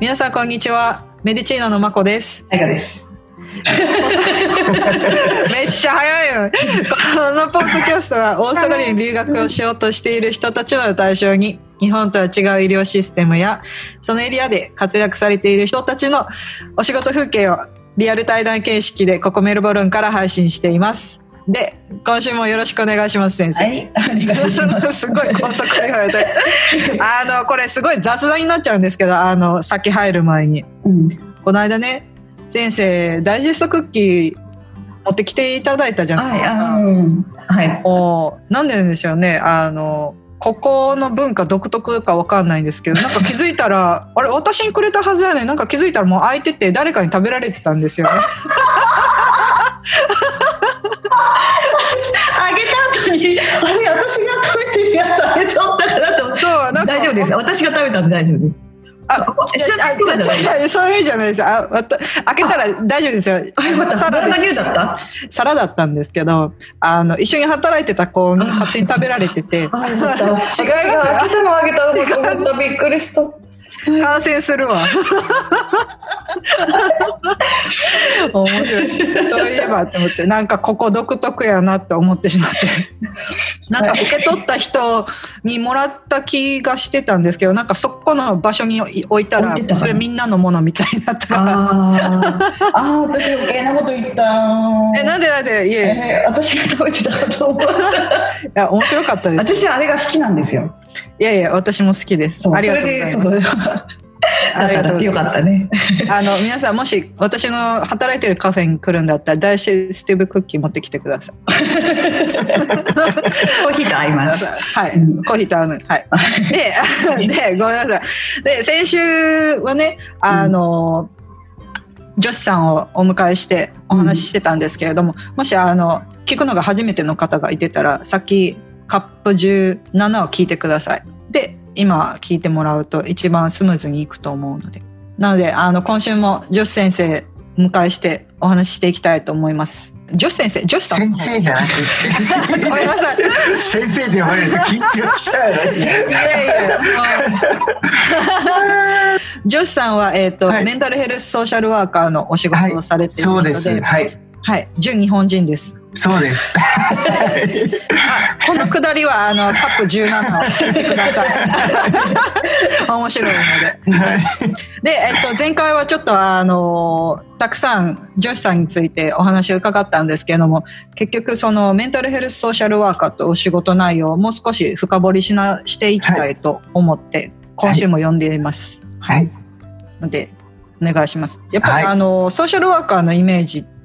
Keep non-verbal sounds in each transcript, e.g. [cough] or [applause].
皆さんこんにちは。メディチーナのまこです。あいかです。[laughs] めっちゃ早いよ。このポッドキャストはオーストラリアに留学をしようとしている人たちを対象に日本とは違う医療システムやそのエリアで活躍されている人たちのお仕事風景をリアル対談形式でここメルボルンから配信しています。で、今週もよろしくお願いします、先生。はい、お願いします。すごい高速で言われて。[laughs] あの、これすごい雑談になっちゃうんですけど、あの、先入る前に。うん、この間ね、先生、ダイジェストクッキー持ってきていただいたじゃないはい、ですか。あうん、はい。もう、なんででしょうね、あの、ここの文化独特かわかんないんですけど、なんか気づいたら、[laughs] あれ、私にくれたはずやねんなんか気づいたらもう空いてて、誰かに食べられてたんですよね。[laughs] あれ、私が食べてるやつあれそうだからと。そう、なんか大丈夫です。私が食べたんで大丈夫です。あ、そういうじゃないです。あ、わた開けたら大丈夫ですよ。あ、よかった。サラダ牛だった？皿だったんですけど、あの、一緒に働いてた子に勝手に食べられてて。[laughs] 違いますあげたのあげたのと思った。びっくりした。感染するわ。面白い。そういえばって思って、なんかここ独特やなって思ってしまって。[laughs] なんか受け取った人にもらった気がしてたんですけど、なんかそこの場所に置いたらそれみんなのものみたいになったから。あーあー、私余計なこと言った。え、なんでなんで？いえ、えー私が食べてたかと思った。[laughs] いや、面白かったです。私あれが好きなんですよ。いやいや、私も好きです。ありそがとうございますれで、そうそう。だありがとうよかったね。あの皆さんもし私の働いてるカフェに来るんだったらダイシスティブクッキー持ってきてください。コーヒーと合います。はい、うんコーヒーと合うの。はい。で、でごめんなさい。で先週はねあの、女子さんをお迎えしてお話ししてたんですけれども、もしあの聞くのが初めての方がいてたらさっきカップ17を聞いてください。で今聞いてもらうと一番スムーズにいくと思うので。なのであの今週も女子先生お迎えしてお話ししていきたいと思います。女子先生女子さん先生じゃなくて。ごめんなさい。先生って呼ばれると緊張しちゃうよいやいや、もう女子さんは、えっ、と、はい。メンタルヘルスソーシャルワーカーのお仕事をされているので、そうです。はい。はい、純日本人です。そうですあ、[laughs] このくだりは、あの、カップ17を聞いてください。[laughs] 面白いので。で、えっ、と、前回はちょっと、あの、たくさん女子さんについてお話を伺ったんですけれども、結局、そのメンタルヘルスソーシャルワーカーとお仕事内容をもう少し深掘りしな、していきたいと思って、今週も読んでいます。はいのでお願いします。やっぱり、はいあのソーシャルワーカーのイメージって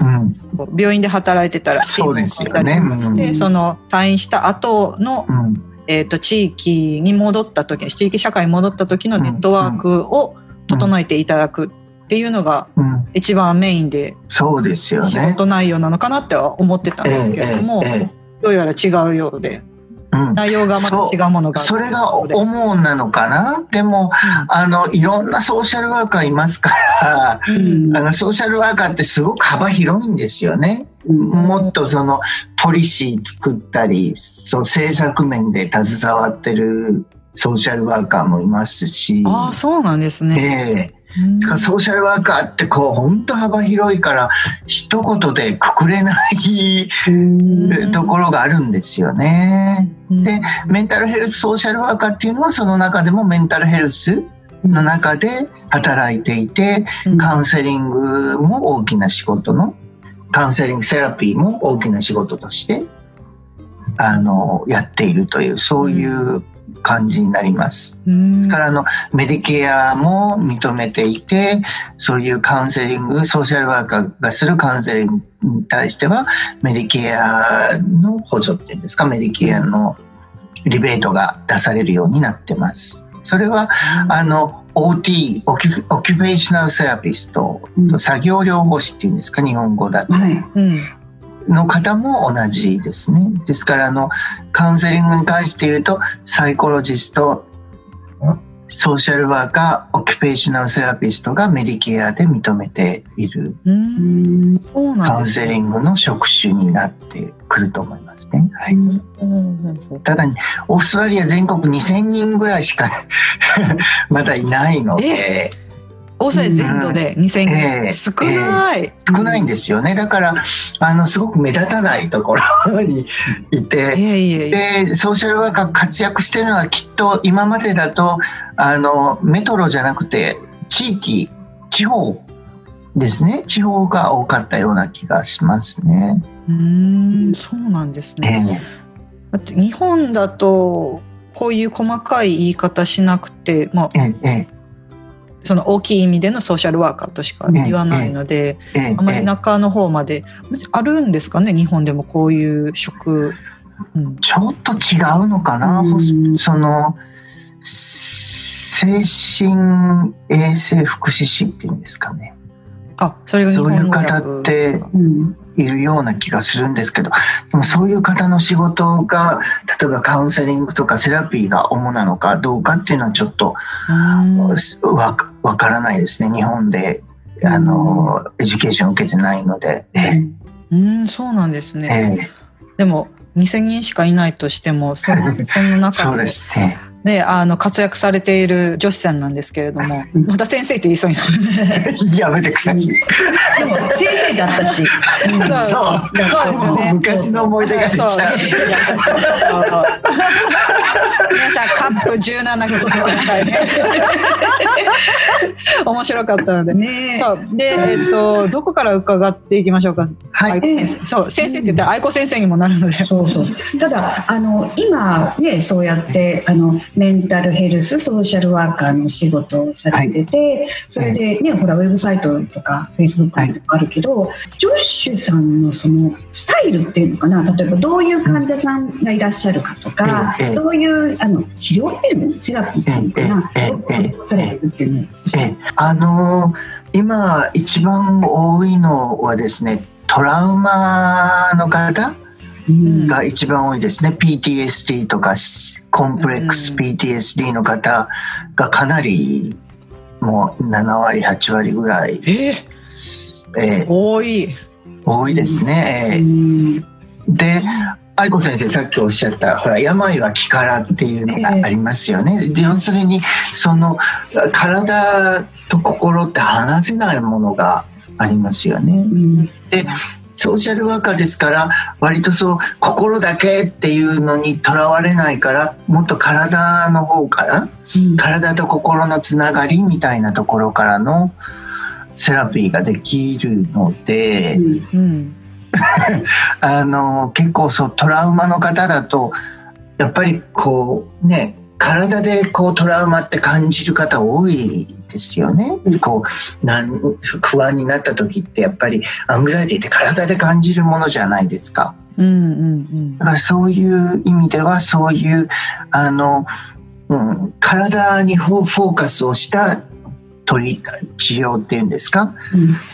うん。病院で働いてたらそうですよね。うん。その退院した後の、うん。えー、と地域に戻った時地域社会に戻った時のネットワークを整えていただくっていうのがうん。一番メインでそうですよ仕ね事内容なのかなっては思ってたんですけれども、どうやら違うようで。うん内容がまた違うものがあるそれが主なのかな？でもあのいろんなソーシャルワーカーいますからうん。あのソーシャルワーカーってすごく幅広いんですよね。もっとそのポリシー作ったりそう政策面で携わってるソーシャルワーカーもいますし、ああそうなんですね。ええだからソーシャルワーカーってこう本当幅広いから一言でくくれないん。ところがあるんですよね。うん。でメンタルヘルスソーシャルワーカーっていうのはその中でもメンタルヘルスの中で働いていてうん。カウンセリングも大きな仕事のカウンセリングセラピーも大きな仕事としてあのやっているというそういう感じになります。うんですからあのメディケアも認めていてそういうカウンセリングソーシャルワーカーがするカウンセリングに対してはメディケアの補助っていうんですかメディケアのリベートが出されるようになってます。それはあの OT オキュオキュペーショナルセラピストうん作業療法士っていうんですか日本語だとはい。うんの方も同じですね。ですからあのカウンセリングに関して言うとサイコロジストソーシャルワーカー、オキュペーショナルセラピストがメディケアで認めているカウン。セリングの職種になってくると思いますね。はい、ただ、オーストラリア全国2000人ぐらいしか [laughs] まだいないので、オーストラリア全土で2000人、ええ。少ない、少ないんですよね。だから、あの、すごく目立たないところにいて、いえいえいえ。でソーシャルワーカー活躍してるのはきっと今までだとあのメトロじゃなくて地域地方ですね。地方が多かったような気がしますね。うーんそうなんですえね。だって日本だとこういう細かい言い方しなくて、まあ、えええその大きい意味でのソーシャルワーカーとしか言わないので、ええあまりえ中の方まであるんですかね日本でもこういう職、うん、ちょっと違うのかな、うん。その精神衛生福祉士っていうんですかね。あそれが日そういう方ってうんいるような気がするんですけどでもそういう方の仕事が例えばカウンセリングとかセラピーが主なのかどうかっていうのはちょっとうん。わからないですね。日本であのエデュケーションを受けてないので、えうん。そうなんですえね。ええ。でも2000人しかいないとしてもその [laughs] その中そうでですねねあの活躍されている女子さんなんですけれどもうん。また先生って言いそうになる。[laughs] やめてください、でも先生だったし、うん。そう。そうそうですよね。昔の思い出が出ちゃう。皆さんカップ17くださいね。面白かったので。ねで、えっと、どこから伺っていきましょう。か。はいそう、先生って言ったら愛子先生にもなるので。そう。そう。ただあの今ねそう。やってあのメンタルヘルスソーシャルワーカーの仕事をされてて、それでねほらウェブサイトとかフェイスブックとかあるけど、ジョッシュさんのそのスタイルっていうのかな例えばどういう患者さんがいらっしゃるかとか、ええどういうあの治療っていうのセラピーっていうのかな、うされてるっていうのを教えて。えあの今一番多いのはですねトラウマの方うんが一番多いですね。PTSD とかコンプレックスうん。PTSD の方がかなりもう7割8割ぐらい、え？えー多い。多いですね。で愛子先生さっきおっしゃったほら病は気からっていうのがありますよね。で要するにその体と心って離せないものがありますよね。うんソーシャルワーカーですから割とそう心だけっていうのにとらわれないからもっと体の方からうん体と心のつながりみたいなところからのセラピーができるので、うん。[laughs] あの結構そうトラウマの方だとやっぱりこうね体でこうトラウマって感じる方多いですよね。こうなん不安になった時ってやっぱりアングザイティって体で感じるものじゃないですか。うんうんだからそういう意味ではそういうあの、うん、体にフォーカスをした取り治療っていうんですか？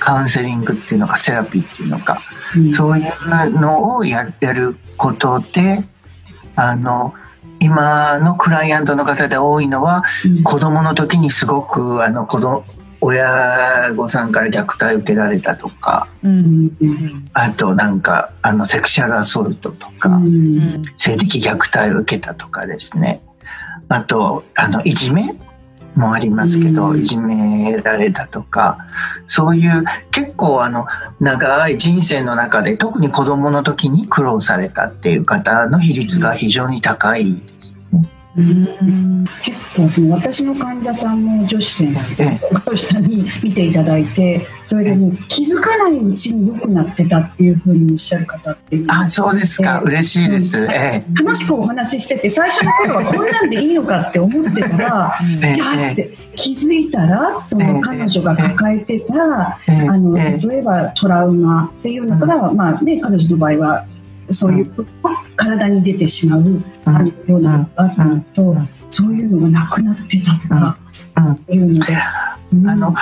カウンセリングっていうのかセラピーっていうのかうんそういうのをややることであの今のクライアントの方で多いのはうん。子供の時にすごくあの子供親御さんから虐待を受けられたとかうん。あとなんかあのセクシャルアソルトとか、うん。うん。性的虐待を受けたとかですね。あとあのいじめもありますけど、うんいじめられたとかそういう結構あの長い人生の中で特に子どもの時に苦労されたっていう方の比率が非常に高いですね。うん。結構その私の患者さんも女子先生え女子さんに見ていただいてそれでもう気づかないうちに良くなってたっていうふうにおっしゃる方っていうあそうですか、ええ嬉しいです。うん。え楽しくお話ししてて最初の頃はこんなんでいいのかって思ってたら [laughs] ええいやって気づいたらその彼女が抱えてたええあのええ。例えばトラウマっていうのから、まあね、彼女の場合はそういう体に出てしまう、あのようなのがあったのと、うん。そういうのがなくなってたとかうん。いうので、うん。あの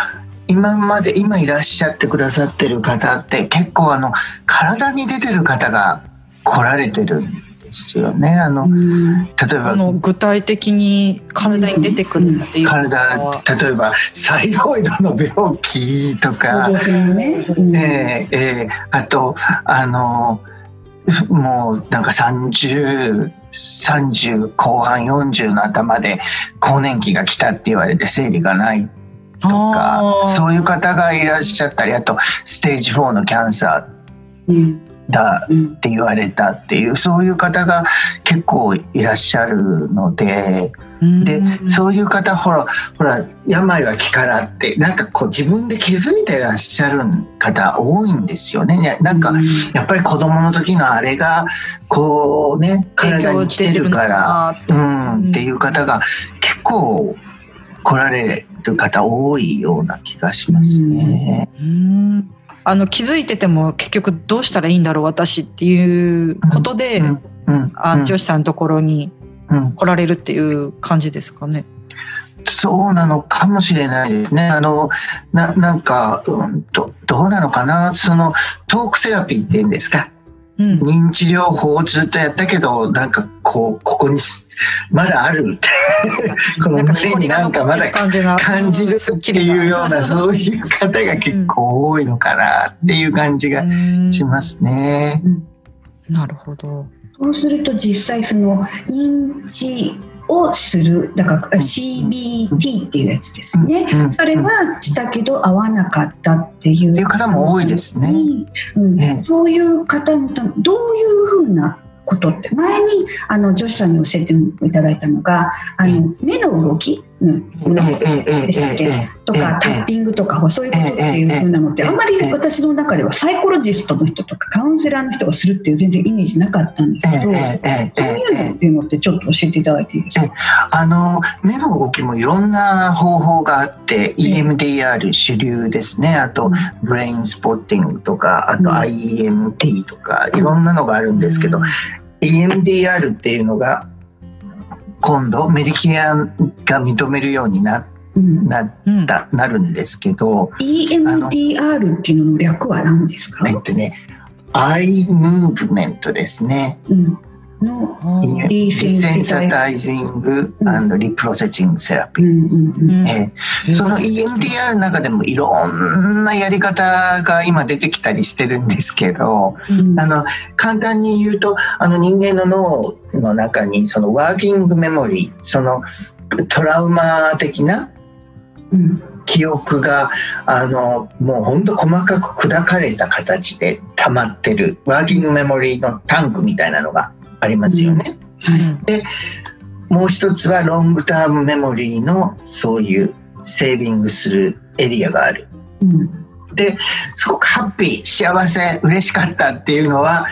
今まで今いらっしゃってくださってる方って結構あの体に出てる方が来られてるんでですよね。あの、うん。例えばあの具体的に体に出てくるっていうの体は例えばサイロイドの病気とか、女性のね。うん。えーえーあとあのもうなんか30 30後半40の頭で更年期が来たって言われて生理がないとかそういう方がいらっしゃったりあとステージ4のキャンサうん。ーだうんって言われたっていうそういう方が結構いらっしゃるのででうんそういう方ほらほら病は気からってなんかこう自分で気づいてらっしゃる方多いんですよね。ねなんかやっぱり子供の時のあれがこうね体に来てるから、うん、っていう方が結構来られる方多いような気がしますね。うんあの気づいてても結局どうしたらいいんだろう私っていうことで、うんうんうんあ女子さんのところにうん来られるっていう感じですかね。そうなのかもしれないですね。あの、ななんか、うんと、どうなのかな？その、トークセラピーっていうんですか？うん認知療法をずっとやったけど、なんかこう、ここにすまだある [laughs] って。この胸になんかまだ感じが感じるっていうような、そういう方が結構多いのかなっていう感じがしますね。なるほど。そうすると実際その認知をするだから CBT っていうやつですね。うん。それはしたけど合わなかったっていう方も多いですね。うん。ええ。そういう方のためどういうふうなことって前にあの女子さんに教えていただいたのがあの目の動き、うん、ええええでしたっけとかタッピングとかそういうことっていうふうなのってあん。まり私の中ではサイコロジストの人とかカウンセラーの人がするっていう全然イメージなかったん。ですけど、そういうのっていうのってちょっと教えていただいていいですか、あの目の動きもいろん。な方法があって、EMDR 主流ですねあとブレインスポッティングとかあと IEMT とかいろん。なのがあるん。ですけど、EMDR っていうのが今度メディケアが認めるようになうん。なうん。ったなるんですけど EMDR っていうのの略は何ですか、えっとねアイムーブメントですね。うん、のディーセンシタイ Desensitizing うん。and Reprocessing Therapy うんうんうん。えーその EMDR の中でもいろんなやり方が今出てきたりしてるんですけど、うん。あの簡単に言うとあの人間の脳の中にそのワーキングメモリーそのトラウマ的なうん。記憶があのもうほんと細かく砕かれた形で溜まってるワーキングメモリーのタンクみたいなのがありますよね。はいもう一つはロングタームメモリーのそういうセービングするエリアがある。うんすごくハッピー幸せ嬉しかったっていうのは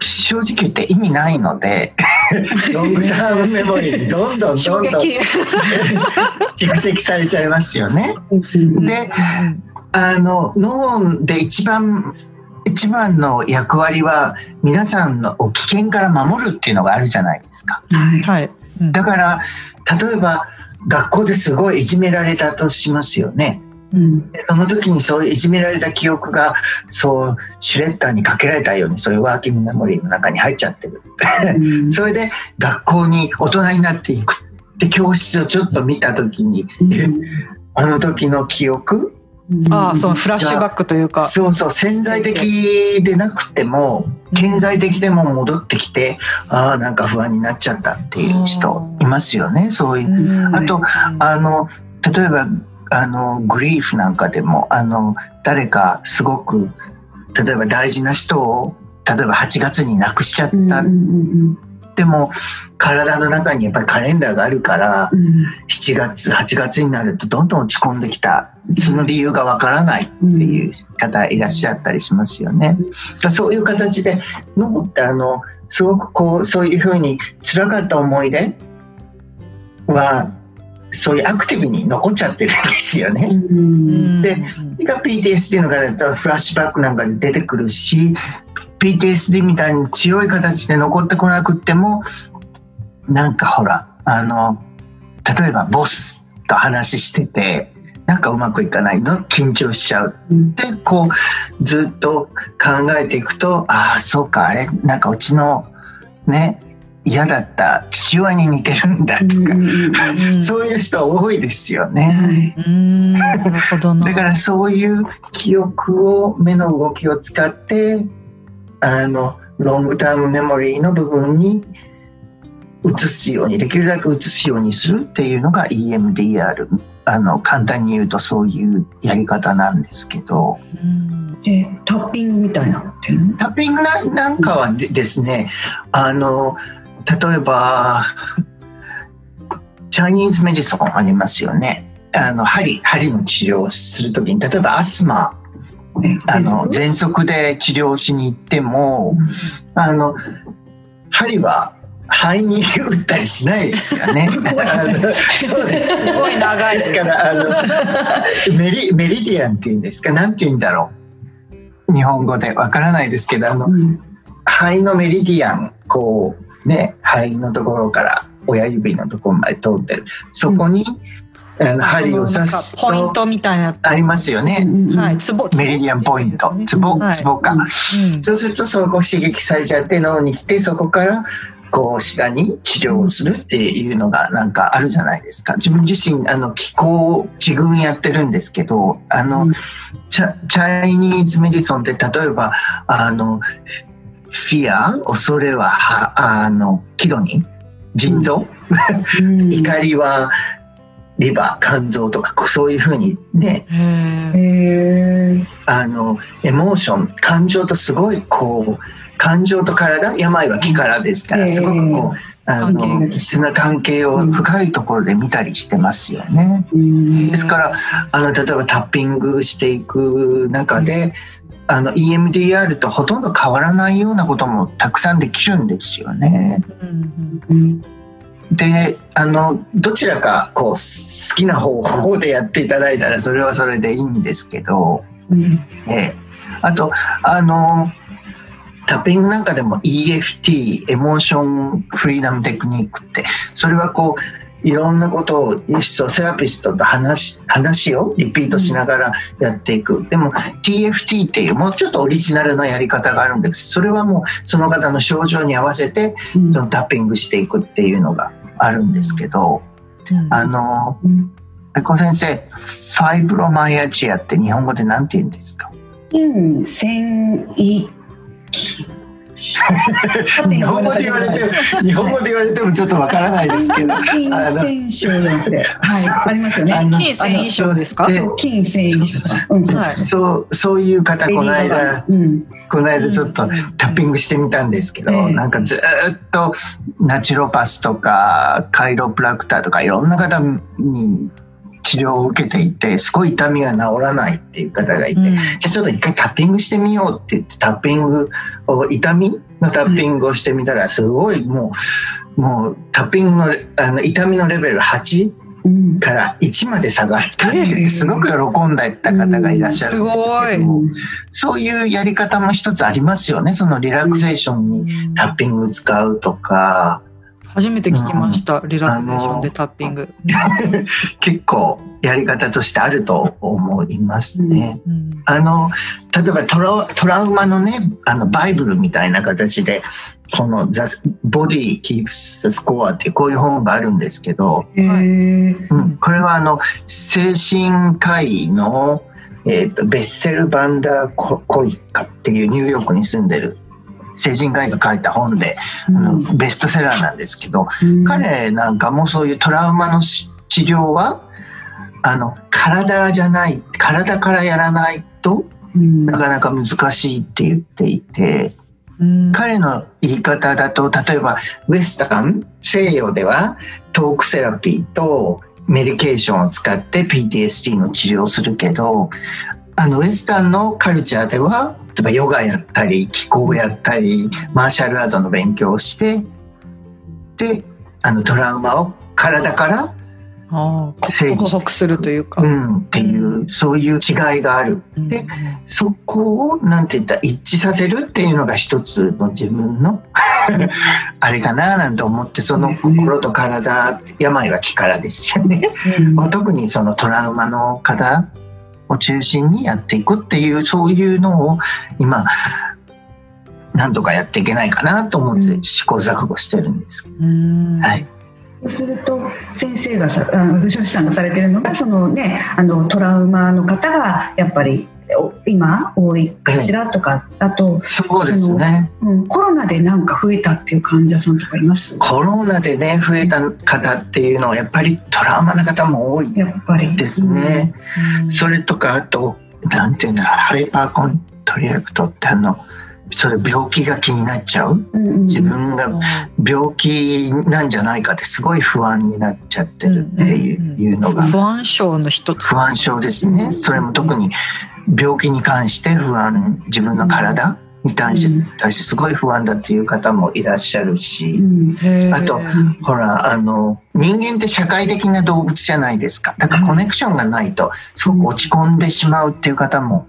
正直言って意味ないので [laughs] ロングタームメモリーにどんどん衝どんどん撃。蓄積されちゃいますよね。うんであの脳で一番一番の役割は皆さんのを危険から守るっていうのがあるじゃないですか。はいだから例えば学校ですごいいじめられたとしますよね。うんその時にそういういじめられた記憶がそうシュレッダーにかけられたようにそういうワーキングメモリーの中に入っちゃってる。うん [laughs] それで学校に大人になっていくって教室をちょっと見た時に、えあの時の記憶ああ、そのフラッシュバックというか。そうそう潜在的でなくても顕在的でも戻ってきてああなんか不安になっちゃったっていう人いますよねそういう。うん。あとあの例えばあのグリーフなんかでもあの誰かすごく例えば大事な人を例えば8月に亡くしちゃった、うんうんでも体の中にやっぱりカレンダーがあるからうん。7月8月になるとどんどん落ち込んできた。その理由がわからないってうん。いう方いらっしゃったりしますよね。だそういう形で脳ってあのすごくこうそういうふうに辛かった思い出はそういうアクティブに残っちゃってるんですよね。うん。でが PTSD の方だとフラッシュバックなんかで出てくるし PTSD みたいに強い形で残ってこなくってもなんかほらあの例えばボスと話しててなんかうまくいかないの？緊張しちゃううんでこうずっと考えていくとああそうかあれ？なんかうちのね嫌だった父親に似てるんだとか、うんそういう人多いですよね。うん。[laughs] だからそういう記憶を目の動きを使ってあのロングタームメモリーの部分に移すようにできるだけ移すようにするっていうのが EMDR あの簡単に言うとそういうやり方なんですけど。うん。えタッピングみたいなタッピングななんかはでですねあの例えばチャイニーズメディソンありますよね。あの針針の治療をするときに例えばアスマえあの全喘息で治療しに行ってもあの針は肺に打ったりしないですよね。[laughs] す。すごい長いですからあのメリメリディアンっていうんですか？なんて言うんだろう。日本語でわからないですけどあのうん。肺のメリディアンこうね肺のところから親指のところまで通ってる。そこに、あの針を刺すポインとトみたいな。ありますよね。うんはいツボメリディアンポイント、ツボ、はいツボか。うん。そうするとそこ刺激されちゃって脳に来てそこからこう下に治療をするっていうのがなんかあるじゃないですか。自分自身あの気候自分やってるんですけど、あの、うん。チャチャイニーズメディソンって例えばあのフィア恐れははあのキドニー腎臓、うん。[laughs] 怒りはリバー肝臓とかそういうふうにねあのエモーション感情とすごいこう感情と体病は気からですから、ええすごくこうあのつな関係を深いところで見たりしてますよね。うん。ですからあの例えばタッピングしていく中であの EMDR とほとんど変わらないようなこともたくさんできるんですよね。であのどちらかこう好きな方法でやっていただいたらそれはそれでいいんですけど。うん。ええ、あとあのタッピングなんかでも EFT エモーションフリーダムテクニックってそれはこういろんなことをセラピストと話話をリピートしながらやっていく、でも TFT っていうもうちょっとオリジナルのやり方があるんです。それはもうその方の症状に合わせてうん。そのタッピングしていくっていうのがあるんですけど、うん。あのうん小先生ファイブロマイアチアって日本語で何て言うんですか？筋線維 [laughs] 日本語で言われて日本語で言われてもちょっとわからないですけど。筋線症じゃなくて、はい、ありますよね。あの筋繊維症ですか？でそう筋線維症。うん、そうそう。そう。そうそういう方この間うん、この間ちょっとタッピングしてみたんですけど、ええ。なんかずーっとナチュロパスとかカイロプラクターとかいろんな方に治療を受けていてすごい痛みが治らないっていう方がいて、うん。じゃあちょっと一回タッピングしてみようって言ってタッピングを痛みのタッピングをしてみたらすごいもうもうタッピングのあの痛みのレベル8うん、から1まで下がったってすごく喜んでた方がいらっしゃるんですけど、うんそういうやり方も一つありますよね。そのリラクゼーションにタッピング使うとか初めて聞きました、リラクゼーションでタッピング。[laughs] 結構やり方としてあると思いますね。うんあの例えばトラトラウマのねあのバイブルみたいな形でこの「The Body Keeps the Score」ってこういう本があるんですけど、うん、これはあの精神科医の、えー、とベッセル・バンダーコ・コイカっていうニューヨークに住んでる精神科医が書いた本で、あのベストセラーなんですけど、うん。彼なんかもそういうトラウマのし治療はあの体じゃない体からやらないとうん。なかなか難しいって言っていてうん。彼の言い方だと例えばウエスタン西洋ではトークセラピーとメディケーションを使って PTSD の治療をするけどあのウエスタンのカルチャーでは例えばヨガやったり気候やったりマーシャルアートの勉強をしてであのトラウマを体から克服するというか。うんっていうそういう違いがある。うん。でそこをなんて言ったら一致させるっていうのが一つの自分の [laughs] あれかななんて思ってその心と体病は気からですよね。うん。[laughs] 特にそのトラウマの方を中心にやっていくっていうそういうのを今なんとかやっていけないかなと思って試行錯誤してるんです。うんはい。そうすると先生がさあの藤吉さんがされてるのがそのねあのトラウマの方がやっぱりお今多いかしらとかあと、そうですね。うん、コロナでなんか増えたっていう患者さんとかいます？コロナでね、増えた方っていうのはやっぱりトラウマな方も多いやっぱりですね。うんそれとか、あと、なんていうんだ、 hypochondriac ってあの、それ病気が気になっちゃう？うんうん自分が病気なんじゃないかってすごい不安になっちゃってるっていういうのが不安症の一つ不安症ですね。それも特に病気に関して不安、自分の体に対して対してすごい不安だっていう方もいらっしゃるうし、あとほら、あの、人間って社会的な動物じゃないですか。だからコネクションがないとすごく落ち込んでしまうっていう方も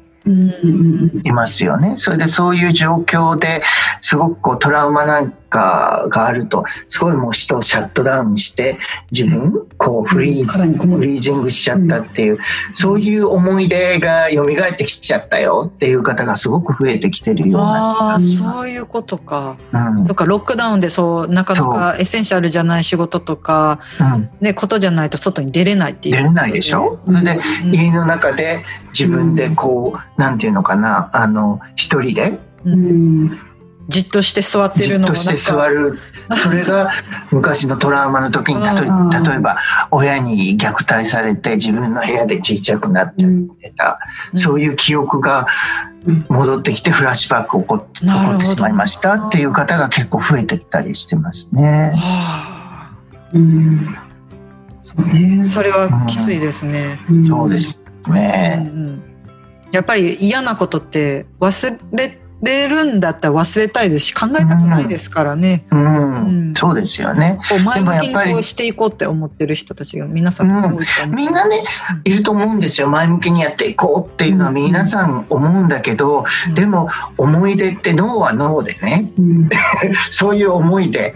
いますよね。それでそういう状況ですごくこうトラウマなんかがあるとすごいもう人をシャットダウンして自分こうフリーズ、 freezing しちゃったっていう、そういう思い出が蘇ってきちゃったよっていう方がすごく増えてきてるようなああうんそういうことか。うん。とかロックダウンでそうなかなか essential じゃない仕事とかうん、ねことじゃないと外に出れないっていう出れないでしょ、それでうん。家の中で自分でこう、なんていうのかなあの一人でううんんじっとして座ってるのもじっとして座る。それが昔のトラウマの時にたとうん例えば親に虐待されて自分の部屋でちっちゃくなっちゃってた、そういう記憶が戻ってきてフラッシュバック起こって起こってしまいましたっていう方が結構増えてきたりしてますね。はうん。そうね。あそれはきついですね。ん。そうですね。うんうん。やっぱり嫌なことって忘れれるんだったら忘れたいですし考えたくないですからね。うん、うん。そうですよね。こう前向きでもやっぱりにこうしていこうって思ってる人たちが皆さん多いと思う。みんなねいると思うんですよ。前向きにやっていこうっていうのは皆さん思うんだけど、うん。でも思い出って脳は脳でねうん。[laughs] そういう思いで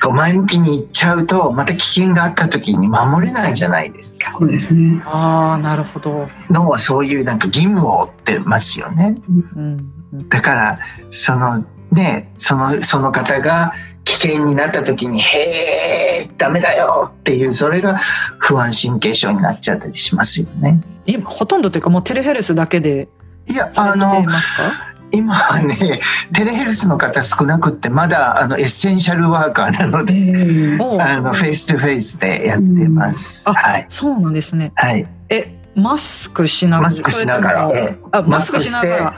こう前向きにいっちゃうとまた危険があった時に守れないじゃないですか。そうですね。ああなるほど。脳はそういうなんか義務を負ってますよね。うんうんだからそのねそのその方が危険になった時に「へえダメだよ」っていうそれが不安神経症になっちゃったりしますよね。今ほとんどというかもうテレヘルスだけでいやあのますか？今はね telehealth の方少なくってまだあのエッセンシャルワーカーなのえであの face to face でやってます。はいそうなんですね。はいえマスクしながら。マスクしながら。あマスクしながら。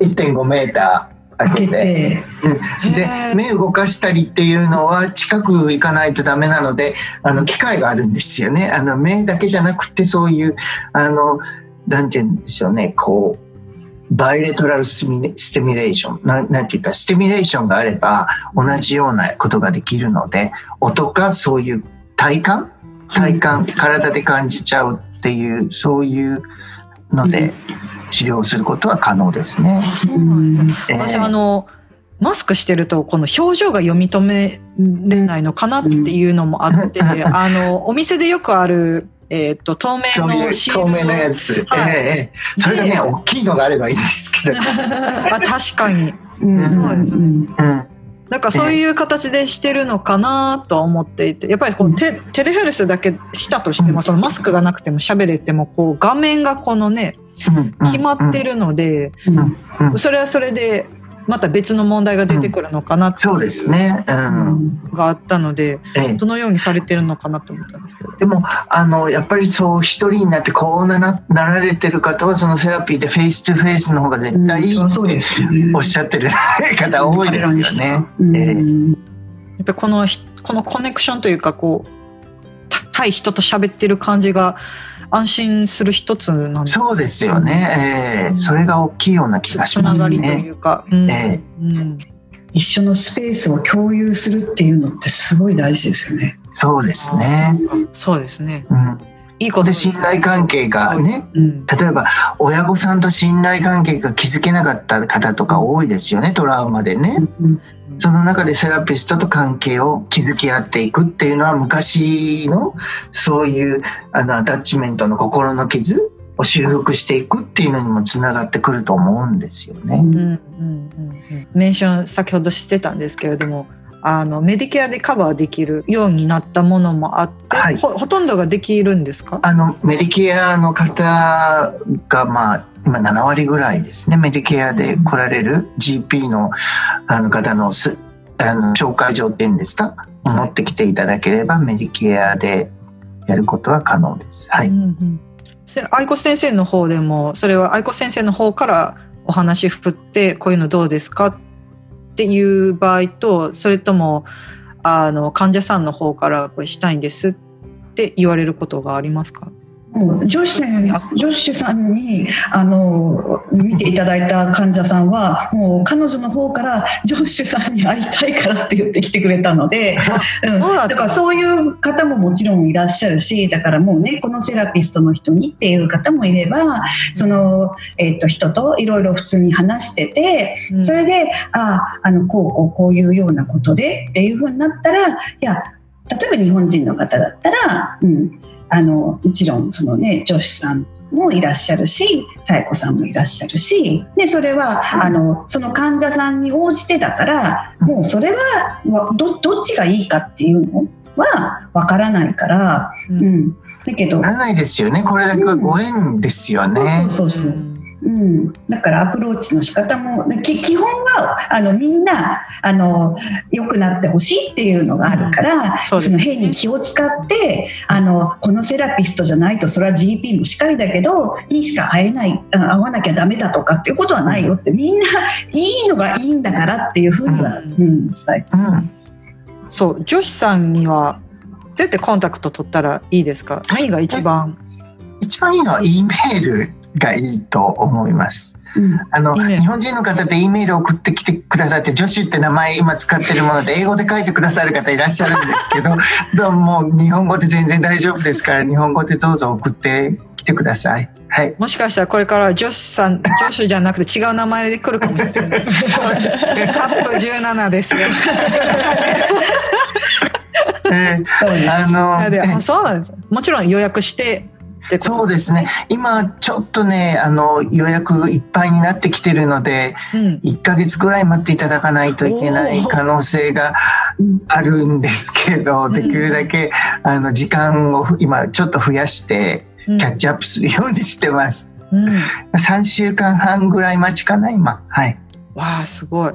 1.5メーターけけて。て。うん。で目動かしたりっていうのは近く行かないとダメなのであの機械があるんですよね。あの目だけじゃなくてそういうあのなんて言うんでしょうね。こうバイレトラルスミステミュレーション。なんなんていうかステミュレーションがあれば同じようなことができるので音かそういう体感？体感体で感じちゃうっていうそういうので治療することは可能ですね。あそうなんですね。えー私あのマスクしてるとこの表情が読み止めれないのかなっていうのもあって、うん。あのお店でよくあるえっ、と透明のシール透明なやつ、はい。ええええ。それがねで大きいのがあればいいんですけど、[laughs] あ確かに。うん。そうですね。うんうん、なんかそういう形でしてるのかなとは思っていてやっぱりこうテテレヘルスだけしたとしてもそのマスクがなくても喋れてもこう画面がこのね決まってるのでそれはそれでまた別の問題が出てくるのかなっていそうですね、ううんがあったのでええ。どのようにされてるのかなと思ったんですけど。でもあのやっぱりそう一人になってこうなななられてる方はそのセラピーで face to face の方が絶対いいうん。おっしゃってる方多いですよね。うんええ。やっぱりこのひこのコネクションというかこう対人と喋ってる感じが安心する一つなんですそうですよね、ええ。それが大きいような気がしますつながりといね。うか、うん。えうん。一緒のスペースを共有するっていうのってすごい大事ですよね。そうですね。そうですね。うん、いいことで信頼関係がねうん。例えば親御さんと信頼関係が築けなかった方とか多いですよねトラウマでね。うんその中でセラピストと関係を築き合っていくっていうのは昔のそういうあのアタッチメントの心の傷を修復していくっていうのにもつながってくると思うんですよね。うんうんうんうん、メンション先ほどしてたんですけれどもあのメディケアでカバーできるようになったものもあって、はい。ほほとんどができるんですか？あのメディケアの方がまあ今7割ぐらいですねメディケアで来られる GP のあの方のすあの紹介状っていうんですか、持ってきていただければメディケアでやることは可能です。はい、うんうん。せ愛子先生の方でもそれは愛子先生の方からお話振ってこういうのどうですか？っっていう場合とそれともあの患者さんの方からこれしたいんですって言われることがありますか？もうジョッシュさん。ジョッシュさんにあの見ていただいた患者さんはもう彼女の方からジョッシュさんに会いたいからって言ってきてくれたので、うん、だからそういう方ももちろんいらっしゃるしだからもうねこのセラピストの人にっていう方もいればその、えっと人といろいろ普通に話しててうん。それでああのこうこうこういうようなことでっていうふうになったらいや例えば日本人の方だったら、うん、あのもちろんそのね女子さんもいらっしゃるし妙子さんもいらっしゃるしでそれはあのその患者さんに応じてだからもうそれはわどどっちがいいかっていうのはわからないから、ううん。ん、だけどならないですよね。これだけはご縁ですよね。そうそうそうう、んう。ん、だからアプローチの仕方もき基本はあのみんなあの良くなってほしいっていうのがあるから、そうですその変に気を使ってあのこのセラピストじゃないとそれは GP もしっかりだけどいいしか会えないあ会わなきゃダメだとかっていうことはないよってみんないいのがいいんだからっていうふうには、ううん伝えてうん。そう女子さんにはどうやってコンタクト取ったらいいですか？何が一番？一番いいのは E メールがいいと思います。うんあの E 日本人の方って E メール送ってきてくださって、ジョシュって名前今使ってるもので英語で書いてくださる方いらっしゃるんですけど、[laughs] どうも日本語で全然大丈夫ですから日本語でどうぞ送ってきてください。はい。もしかしたらこれから女子さん女子じゃなくて違う名前で来るかもしれないそうですね。カップ17ですよ [laughs] えーそうなんですもちろん予約してそうですね。今ちょっとねあの予約いっぱいになってきてるので、うん1ヶ月ぐらい待っていただかないといけない可能性がうんあるんですけど、んできるだけあの時間を今ちょっと増やしてうんキャッチアップするようにしてます。うん3週間半ぐらい待ちかな今。はい。わあすごい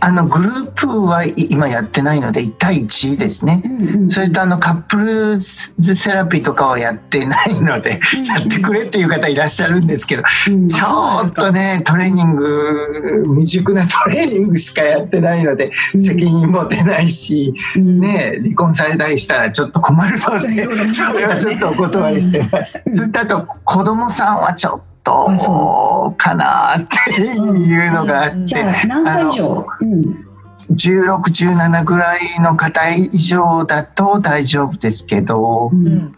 あのグループはい今やってないので1対1ですね。うんうん。それとあのカップルズセラピーとかはやってないので、やってくれっていう方いらっしゃるんですけど、うん。ちょっとね、トレーニング、未熟なトレーニングしかやってないので、責任も出ないし、うん。ね、離婚されたりしたらちょっるので、それはちょっとお断りしてます。うん。それとあと、子供さんはちょっと、かなっていうのがあって、じゃあ何歳以上、うん。16、17ぐらいの方以上だと大丈夫ですけど、うん。うん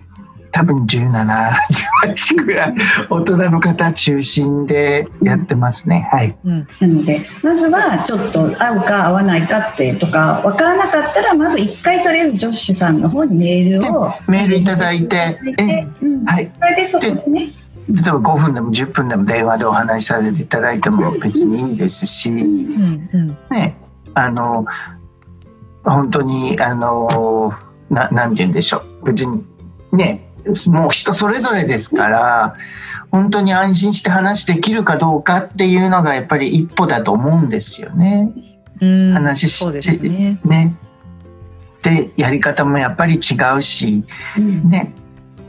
多分17、18ぐらい大人の方中心でやってますね。はい。うん。なのでまずはちょっと合うか合わないかってとか分からなかったらまず一回とりあえずジョッシュさんの方にメールをメールいただいて、はい。それでそこでね例えば5分でも10分でも電話でお話しさせていただいても別にいいですし、ね、あの、本当に、あの、ななんて言うんでしょう。別に、ね、もう人それぞれですから、本当に安心して話できるかどうかっていうのがやっぱり一歩だと思うんですよね。うん話しそうですねね。で、やり方もやっぱり違うし、うんね、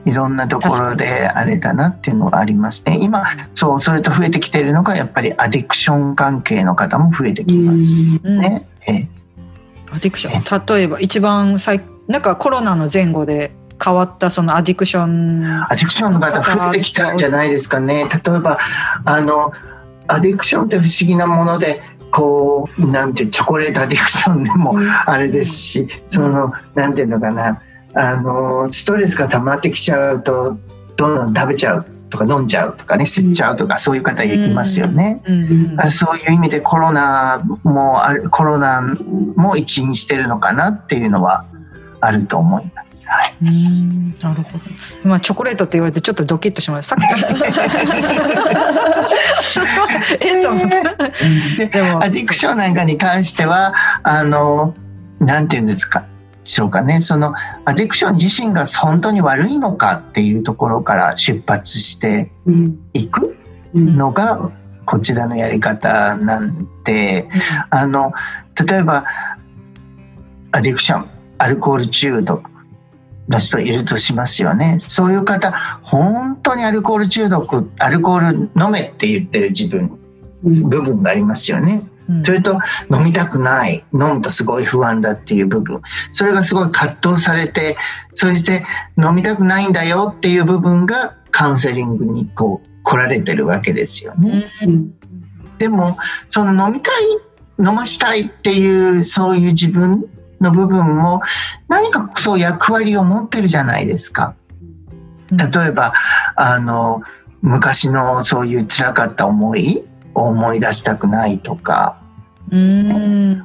いろんなところであれだなっていうのがありますね。今、そう、それと増えてきているのが、やっぱりアディクション関係の方も増えてきますうんね。えアディクション。例えば一番最なんかコロナの前後で変わったそのアディクション。アディクションの方増えてきたんじゃないですかね。例えば、あの、アディクションって不思議なもので、こう、なんていう、チョコレートアディクションでもあれですし、その、なんていうのかな、あの、ストレスが溜まってきちゃうと、どんどん食べちゃうとか飲んじゃうとかね、吸っちゃうとか、そういう方いますよね。あそういう意味でコロナもあるコロナも一因してるのかなっていうのはあると思います。はい。うん。なるほど。まあチョコレートって言われてちょっとドキッとしました。さっきえと思って。でも。アディクションなんかに関してはあのなんていうんですか。でしょうかね。そのアディクション自身が本当に悪いのかっていうところから出発してうんいくうんのがこちらのやり方なんであの例えばアディクションアルコール中毒の人いるとしますよね。そういう方本当にアルコール中毒アルコール飲めって言ってる自分うん。部分がありますよね。うんそれと飲みたくない。飲むとすごい不安だっていう部分。それがすごい葛藤されてそして飲みたくないんだよっていう部分がカウンセリングにこう来られてるわけですよね。うん。でもその飲みたい飲ましたいっていうそういう自分の部分も何かそう役割を持ってるじゃないですか。例えばあの昔のそういう辛かった思いを思い出したくないとか。うん。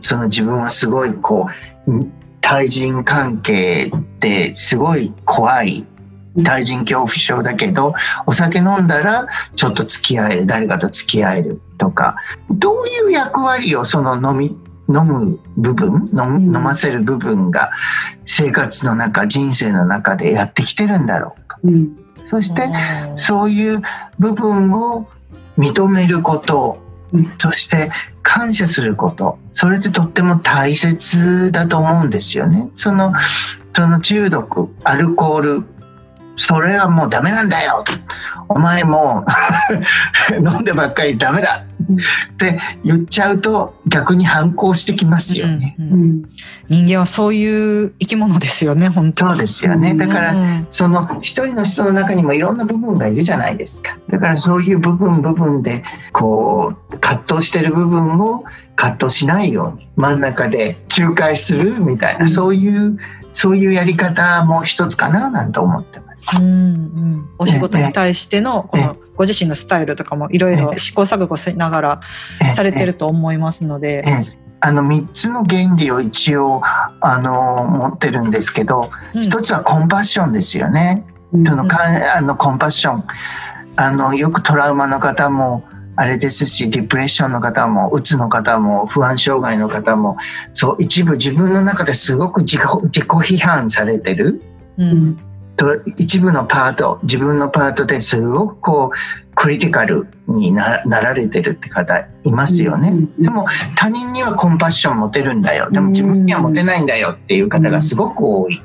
その自分はすごいこう対人関係ってすごい怖い。対人恐怖症だけどお酒飲んだらちょっと付き合える誰かと付き合えるとか。どういう役割をその飲み飲む部分飲ませる部分が生活の中人生の中でやってきてるんだろうか。うん。そしてうん。そういう部分を認めることうん、そして感謝すること、それってとっても大切だと思うんですよね。その、その中毒、アルコール、それはもうダメなんだよ。お前もう [laughs] 飲んでばっかりダメだって言っちゃうと逆に反抗してきますよね。うんうんうん人間はそういう生き物ですよね本当そうですよね。だからうんその一人の人の中にもいろんな部分がいるじゃないですか。だからそういう部分部分でこう葛藤してる部分を葛藤しないように真ん中で仲介するみたいな、うんそういうそういうやり方も一つかななんて思ってます。うんうん、お仕事に対してのこのご自身のスタイルとかもいろいろ試行錯誤しながらされてると思いますので。え、え。あの3つの原理を一応あの持ってるんですけど、うん。一つはコンパッションですよね。うん。そのかあのコンパッション。あのよくトラウマの方もあれですしディプレッションの方もうつの方も不安障害の方もそう一部自分の中ですごく自己自己批判されてる。うんと一部のパート自分のパートですごくこうクリティカルにななられてるって方いますよね。うんでも他人にはコンパッション持てるんだよでも自分には持てないんだよっていう方がすごく多い。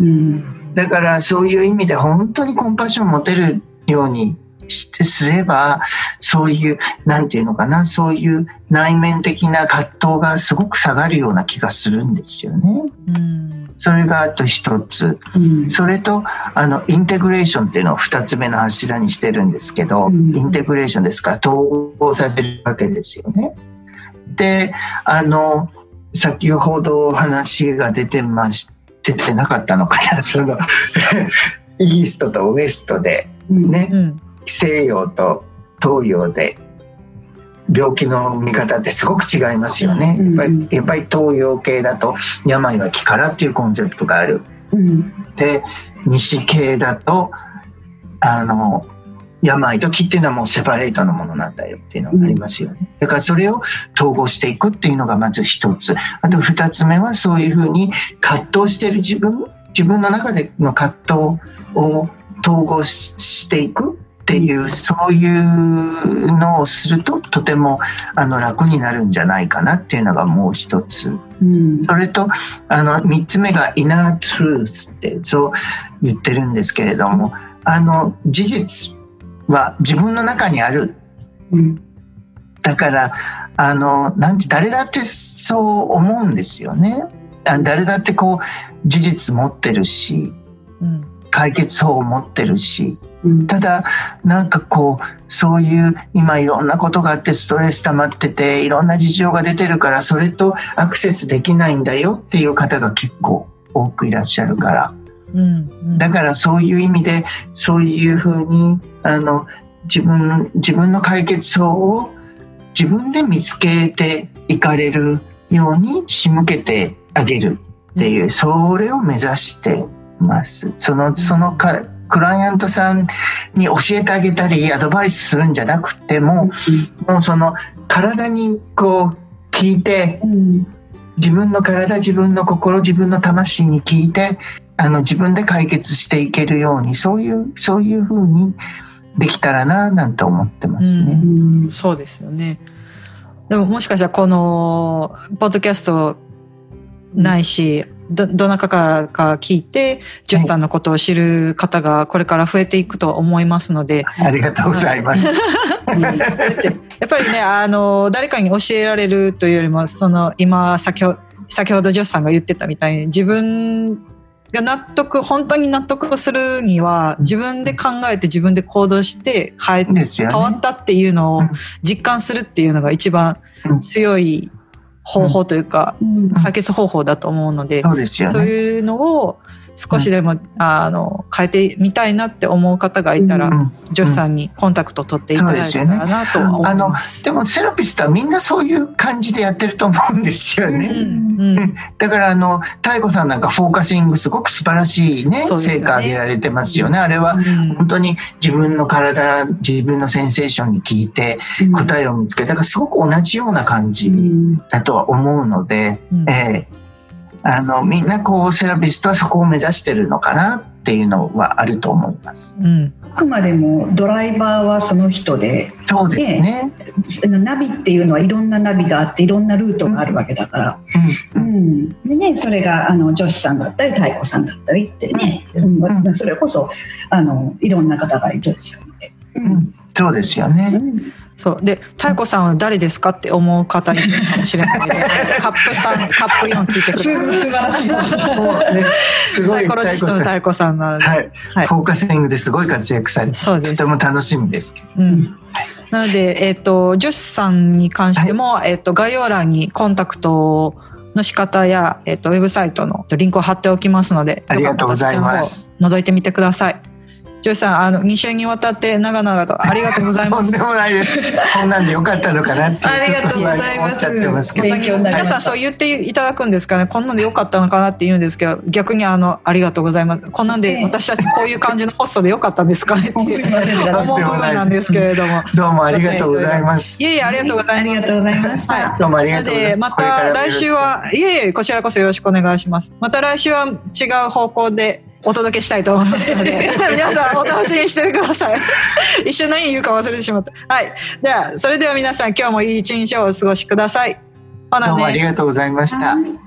うんだからそういう意味で本当にコンパッション持てるようにしてすればそういうなんていうのかなそういう内面的な葛藤がすごく下がるような気がするんですよね。うんそれがあと一つ。うん。それとあのインテグレーションっていうのを2つ目の柱にしてるんですけど、うん。インテグレーションですから統合させるわけですよね。であの先ほど話が出てまし出てなかったのかな。[laughs] そのイーストとウエストでうん。ねうん。西洋と東洋で病気の見方ってすごく違いますよね。うんやっぱり東洋系だと病は気からっていうコンセプトがある。うんで西系だとあの病と気っていうのはもうセパレートのものなんだよっていうのがありますよね。だからそれを統合していくっていうのがまず一つ。あと二つ目はそういうふうに葛藤している自分自分の中での葛藤を統合ししていくっていうそういうのをするととてもあの楽になるんじゃないかなっていうのがもう一つ。うん。それとあの3つ目がイナートゥースってそう言ってるんですけれどもあの事実は自分の中にある。うん。だからあのなんて誰だってそう思うんですよね。あ誰だってこう事実持ってるし。うん解決法を持ってるしうん。ただなんかこうそういう今いろんなことがあってストレス溜まってていろんな事情が出てるからそれとアクセスできないんだよっていう方が結構多くいらっしゃるから。うんうん。だからそういう意味でそういうふうにあの自分自分の解決法を自分で見つけていかれるように仕向けてあげるっていう、それを目指してます。その、そのか、クライアントさんに教えてあげたり、アドバイスするんじゃなくても、もうその、体にこう、聞いて、うん自分の体、自分の心、自分の魂に聞いて、あの、自分で解決していけるように、そういう、そういう風にできたらな、なんて思ってますね。うんそうですよね。でももしかしたらこのポッドキャストないし、どどなたからか聞いてジョシさんのことを知る方がこれから増えていくと思いますので、ありがとうございます。やっぱりねあの誰かに教えられるというよりもその今先ほど先ほどジョシさんが言ってたみたいに自分が納得本当に納得するには自分で考えて自分で行動して変えね。変わったっていうのをうん。実感するっていうのが一番うん。強い方法というかうん解決方法だと思うのでそうですよね。そういうのを少しでもあの変えてみたいなって思う方がいたらうんジョシさんにコンタクトを取っていただいたらなとは思います。でもセラピストはみんなそういう感じでやってると思うんですようね。んうん。[laughs] だからあの妙子さんなんかフォーカシングすごく素晴らしいねね。成果上げられてますよね。あれはうん。本当に自分の体自分のセンセーションに聞いて答えを見つけるだからすごく同じような感うじん。だとは思うので、うん。ええあのみんなこうセラピストはそこを目指してるのかなっていうのはあると思います。うん。あくまでもドライバーはその人で。そうですね。ナビっていうのはいろんなナビがあっていろんなルートがあるわけだから、ううん。ん。でね、それがあの女子さんだったり太子さんだったりってね、うん。まあそれこそあのいろんな方がいるでしょうので。うんうん。そうですよね。うんそう。で太子さんは誰ですかって思う方いるかもしれないので [laughs] カップさんカップ4聞いてください。素晴らしい。すごいサイコロジストの妙子さん。太子さんなので、はい、はい。フォーカシングですごい活躍されてとても楽しみです。うん、なので、えっとジョシさんに関しても、えっと概要欄にコンタクトの仕方や、えっとウェブサイトのリンクを貼っておきますのでありがとうございます。覗いてみてください。ジョシさんあの2週にわたって長々とありがとうございますとんで。もないです。こんなんでよかったのかなってありがとうございます思っちゃってますけど。勉強になりました皆さんそう言っていただくんですかねこんなんでよかったのかなって言うんですけど逆にあのありがとうございますこんなんで私たちこういう感じのホストでよかったんですかねっていう思う部分なんですけれどもどうもありがとうございますい。えいえありがとうございますありがとうございました。はいどうもありがとうございます。でまた来週はいえいえこちらこそよろしくお願いしますまた来週は違う方向でお届けしたいと思いますので [laughs] 皆さんお楽しみにしてください。[laughs] 一瞬何言うか忘れてしまった。はい。ではそれでは皆さん今日もいい一日をお過ごしください。ほなどうもありねがとうございました。はい